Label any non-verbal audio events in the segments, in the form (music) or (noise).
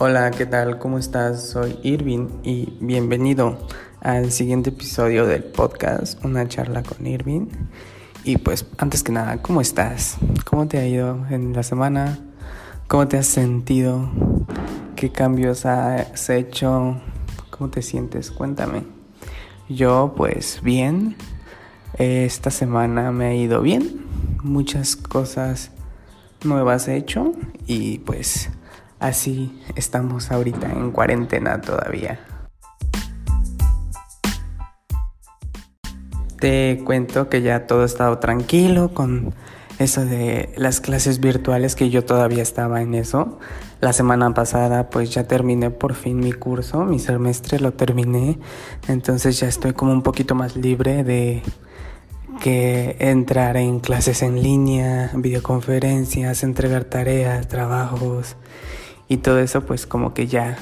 Hola, ¿qué tal? ¿Cómo estás? Soy Irving y bienvenido al siguiente episodio del podcast, una charla con Irving. Y pues, antes que nada, ¿cómo estás? ¿Cómo te ha ido en la semana? ¿Cómo te has sentido? ¿Qué cambios has hecho? ¿Cómo te sientes? Cuéntame. Yo, pues bien. Esta semana me ha ido bien. Muchas cosas nuevas he hecho y pues así estamos ahorita en cuarentena todavía. Te cuento que ya todo ha estado tranquilo con eso de las clases virtuales que yo todavía estaba en eso. La semana pasada pues ya terminé por fin mi curso, mi semestre lo terminé, entonces ya estoy como un poquito más libre de que entrar en clases en línea, videoconferencias, entregar tareas, trabajos y todo eso pues como que ya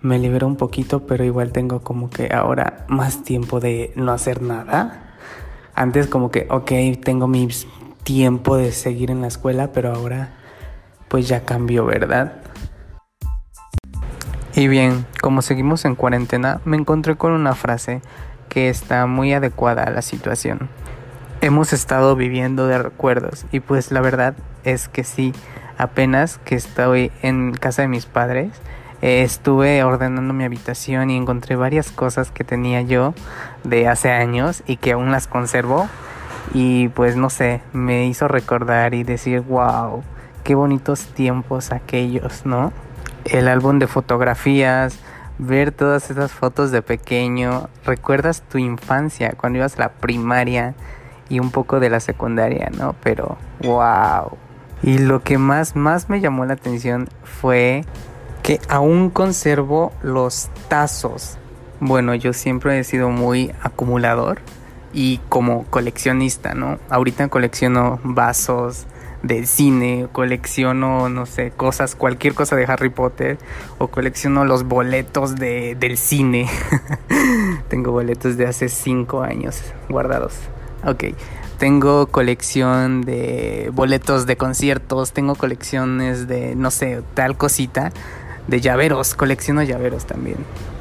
me libero un poquito, pero igual tengo como que ahora más tiempo de no hacer nada. Antes como que, ok, tengo mi tiempo de seguir en la escuela, pero ahora pues ya cambió, ¿verdad? Y bien, como seguimos en cuarentena, me encontré con una frase que está muy adecuada a la situación hemos estado viviendo de recuerdos y pues la verdad es que sí, apenas que estoy en casa de mis padres, eh, estuve ordenando mi habitación y encontré varias cosas que tenía yo de hace años y que aún las conservo y pues no sé, me hizo recordar y decir, wow, qué bonitos tiempos aquellos, ¿no? El álbum de fotografías, ver todas esas fotos de pequeño, recuerdas tu infancia cuando ibas a la primaria, y un poco de la secundaria, ¿no? Pero wow. Y lo que más más me llamó la atención fue que aún conservo los tazos. Bueno, yo siempre he sido muy acumulador y como coleccionista, ¿no? Ahorita colecciono vasos de cine, colecciono, no sé, cosas, cualquier cosa de Harry Potter, o colecciono los boletos de, del cine. (laughs) Tengo boletos de hace cinco años guardados. Ok. Tengo colección de boletos de conciertos, tengo colecciones de, no sé, tal cosita, de llaveros, colecciono llaveros también.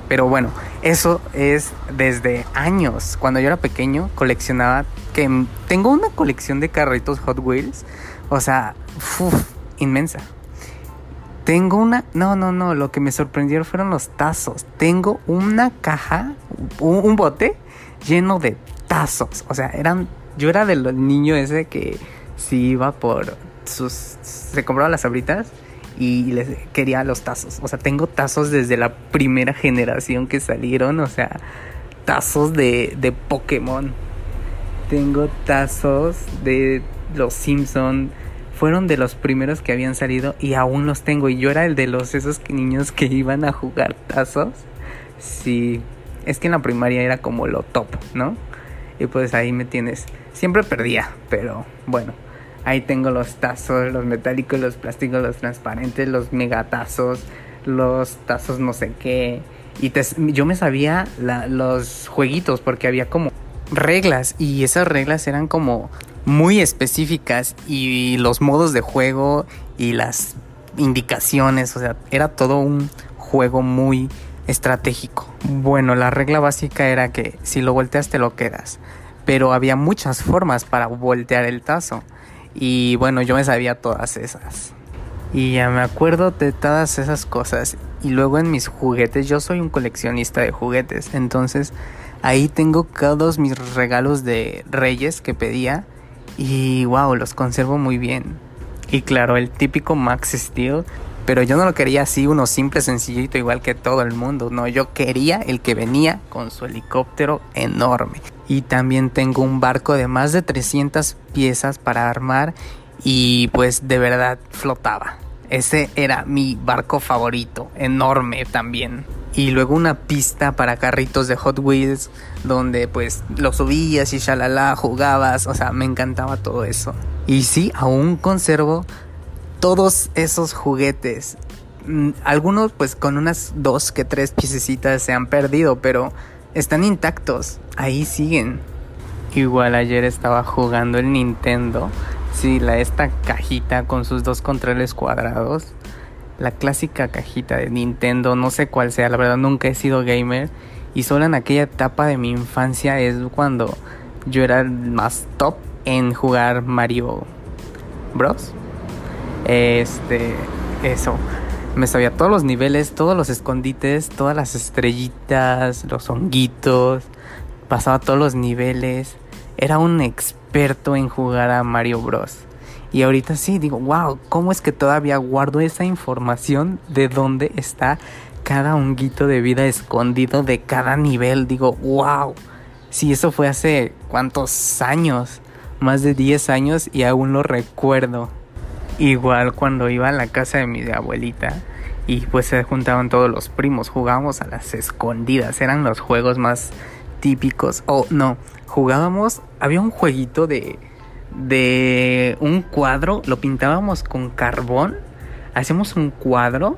Pero bueno, eso es desde años. Cuando yo era pequeño coleccionaba, que tengo una colección de carritos Hot Wheels, o sea, inmensa. Tengo una, no, no, no, lo que me sorprendieron fueron los tazos. Tengo una caja, un bote lleno de tazos. O sea, eran. Yo era del niño ese que si iba por sus. Se compraba las abritas y les quería los tazos. O sea, tengo tazos desde la primera generación que salieron. O sea, tazos de, de Pokémon. Tengo tazos de los Simpson. Fueron de los primeros que habían salido y aún los tengo. Y yo era el de los esos niños que iban a jugar tazos. Sí, es que en la primaria era como lo top, ¿no? Y pues ahí me tienes. Siempre perdía, pero bueno. Ahí tengo los tazos, los metálicos, los plásticos, los transparentes, los megatazos, los tazos no sé qué. Y yo me sabía los jueguitos porque había como reglas y esas reglas eran como muy específicas y los modos de juego y las indicaciones, o sea, era todo un juego muy estratégico. Bueno, la regla básica era que si lo volteas te lo quedas, pero había muchas formas para voltear el tazo y bueno, yo me sabía todas esas. Y ya me acuerdo de todas esas cosas. Y luego en mis juguetes, yo soy un coleccionista de juguetes. Entonces ahí tengo todos mis regalos de reyes que pedía. Y wow, los conservo muy bien. Y claro, el típico Max Steel pero yo no lo quería así, uno simple, sencillito, igual que todo el mundo. No, yo quería el que venía con su helicóptero enorme. Y también tengo un barco de más de 300 piezas para armar y pues de verdad flotaba. Ese era mi barco favorito, enorme también. Y luego una pista para carritos de Hot Wheels donde pues lo subías y shalala, jugabas, o sea, me encantaba todo eso. Y sí, aún conservo todos esos juguetes. Mm, algunos pues con unas dos que tres piececitas se han perdido, pero están intactos. Ahí siguen. Igual ayer estaba jugando el Nintendo. Sí, la, esta cajita con sus dos controles cuadrados. la clásica cajita de Nintendo, no sé cuál sea, la verdad nunca he sido gamer y solo en aquella etapa de mi infancia es cuando yo era el más top en jugar Mario Bros. Este, eso. Me sabía todos los niveles, todos los escondites, todas las estrellitas, los honguitos. Pasaba todos los niveles. Era un experto en jugar a Mario Bros. Y ahorita sí, digo, wow, ¿cómo es que todavía guardo esa información de dónde está cada honguito de vida escondido de cada nivel? Digo, wow, si eso fue hace cuántos años, más de 10 años y aún lo recuerdo. Igual cuando iba a la casa de mi abuelita y pues se juntaban todos los primos, jugábamos a las escondidas, eran los juegos más típicos. O no, jugábamos, había un jueguito de de un cuadro, lo pintábamos con carbón, hacíamos un cuadro,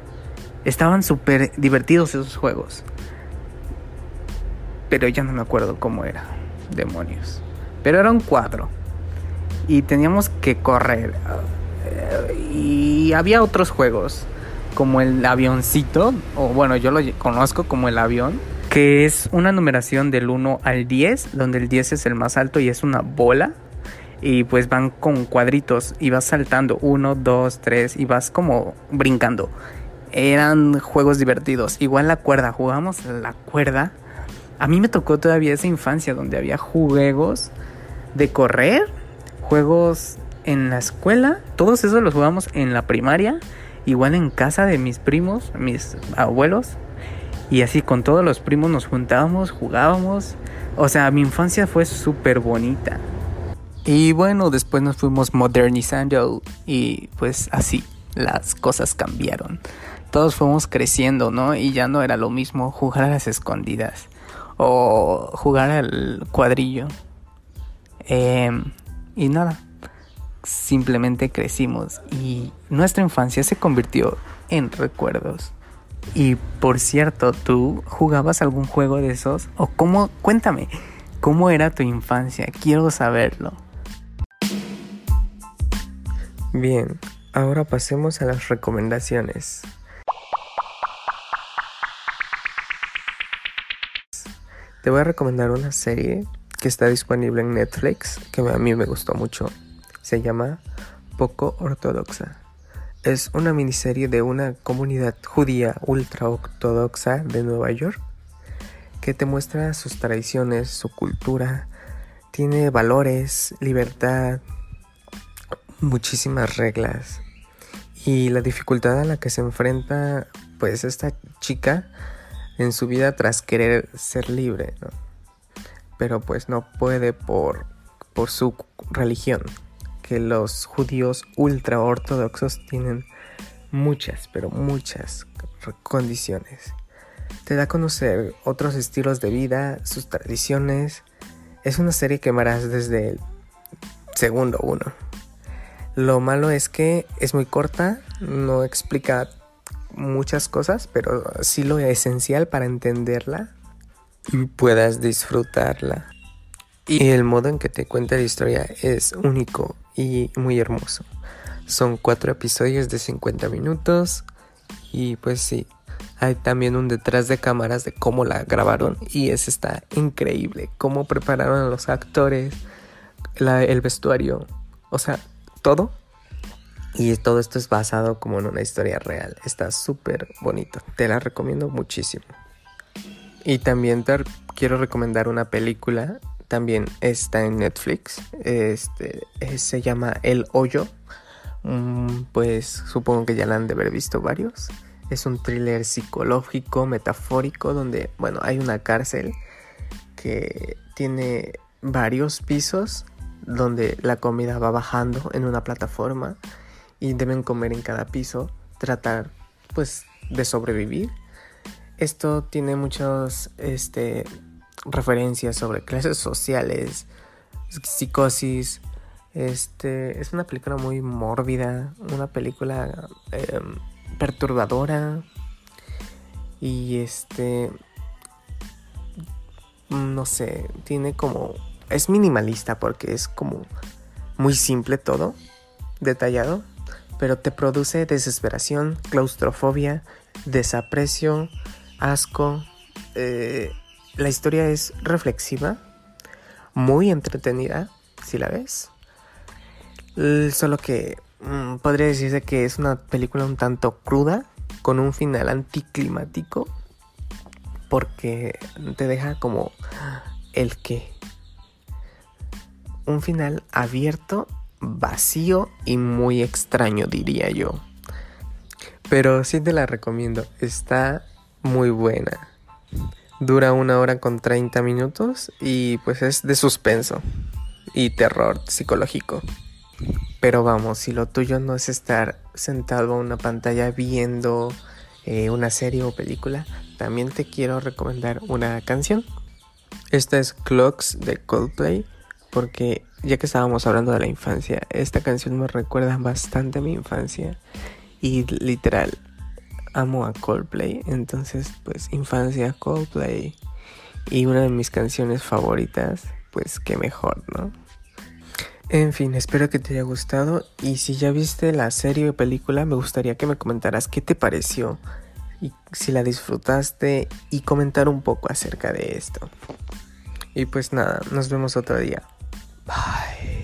estaban súper divertidos esos juegos. Pero ya no me acuerdo cómo era, demonios. Pero era un cuadro y teníamos que correr. Y había otros juegos, como el avioncito, o bueno, yo lo conozco como el avión, que es una numeración del 1 al 10, donde el 10 es el más alto y es una bola y pues van con cuadritos y vas saltando uno, dos, tres y vas como brincando. Eran juegos divertidos. Igual la cuerda, jugamos la cuerda. A mí me tocó todavía esa infancia donde había juegos de correr, juegos en la escuela, todos esos los jugamos en la primaria, igual en casa de mis primos, mis abuelos. Y así con todos los primos nos juntábamos, jugábamos. O sea, mi infancia fue súper bonita. Y bueno, después nos fuimos modernizando y pues así las cosas cambiaron. Todos fuimos creciendo, ¿no? Y ya no era lo mismo jugar a las escondidas o jugar al cuadrillo. Em, y nada, simplemente crecimos y nuestra infancia se convirtió en recuerdos. Y por cierto, ¿tú jugabas algún juego de esos? ¿O cómo? Cuéntame, ¿cómo era tu infancia? Quiero saberlo. Bien, ahora pasemos a las recomendaciones. Te voy a recomendar una serie que está disponible en Netflix, que a mí me gustó mucho. Se llama Poco Ortodoxa. Es una miniserie de una comunidad judía ultra ortodoxa de Nueva York que te muestra sus tradiciones, su cultura, tiene valores, libertad, muchísimas reglas. Y la dificultad a la que se enfrenta pues esta chica en su vida tras querer ser libre, pero pues no puede por, por su religión, que los judíos ultra ortodoxos tienen muchas, pero muchas condiciones. Te da a conocer otros estilos de vida, sus tradiciones. Es una serie que amarás desde el segundo uno. Lo malo es que es muy corta, no explica muchas cosas, pero sí lo esencial para entenderla y puedas disfrutarla. Y el modo en que te cuenta la historia es único y muy hermoso. Son cuatro episodios de 50 minutos y pues sí, hay también un detrás de cámaras de cómo la grabaron y es está increíble, cómo prepararon a los actores, el vestuario, o sea, todo. Y todo esto es basado como en una historia real. Está súper bonito. Te la recomiendo muchísimo. Y también quiero recomendar una película. También está en Netflix. Este eh, se llama El Hoyo. Mm, pues supongo que ya la han de haber visto varios. Es un thriller psicológico, metafórico, donde, bueno, hay una cárcel que tiene varios pisos donde la comida va bajando en una plataforma y deben comer en cada piso, tratar pues de sobrevivir. Esto tiene muchas este, referencias sobre clases sociales, psicosis. Este es una película muy mórbida, una película em, perturbadora y este no sé, tiene como es minimalista porque es como muy simple todo, detallado, pero te produce desesperación, claustrofobia, desaprecio, asco. Eh, la historia es reflexiva, muy entretenida, si la ves. Solo que mm, podría decirse que es una película un tanto cruda, con un final anticlimático, porque te deja como el que. Un final abierto, vacío y muy extraño, diría yo. Pero sí te la recomiendo, está muy buena. Dura una hora con 30 minutos y pues es de suspenso y terror psicológico. Pero vamos, si lo tuyo no es estar sentado a una pantalla viendo eh, una serie o película, también te quiero recomendar una canción. Esta es Clocks de Coldplay, porque ya que estábamos hablando de la infancia, esta canción me recuerda bastante a mi infancia y literal amo a Coldplay, entonces pues infancia Coldplay y una de mis canciones favoritas, pues qué mejor, ¿no? En fin, espero que te haya gustado y si ya viste la serie o película, me gustaría que me comentaras qué te pareció y si la disfrutaste y comentar un poco acerca de esto. Y pues nada, nos vemos otro día. Bye.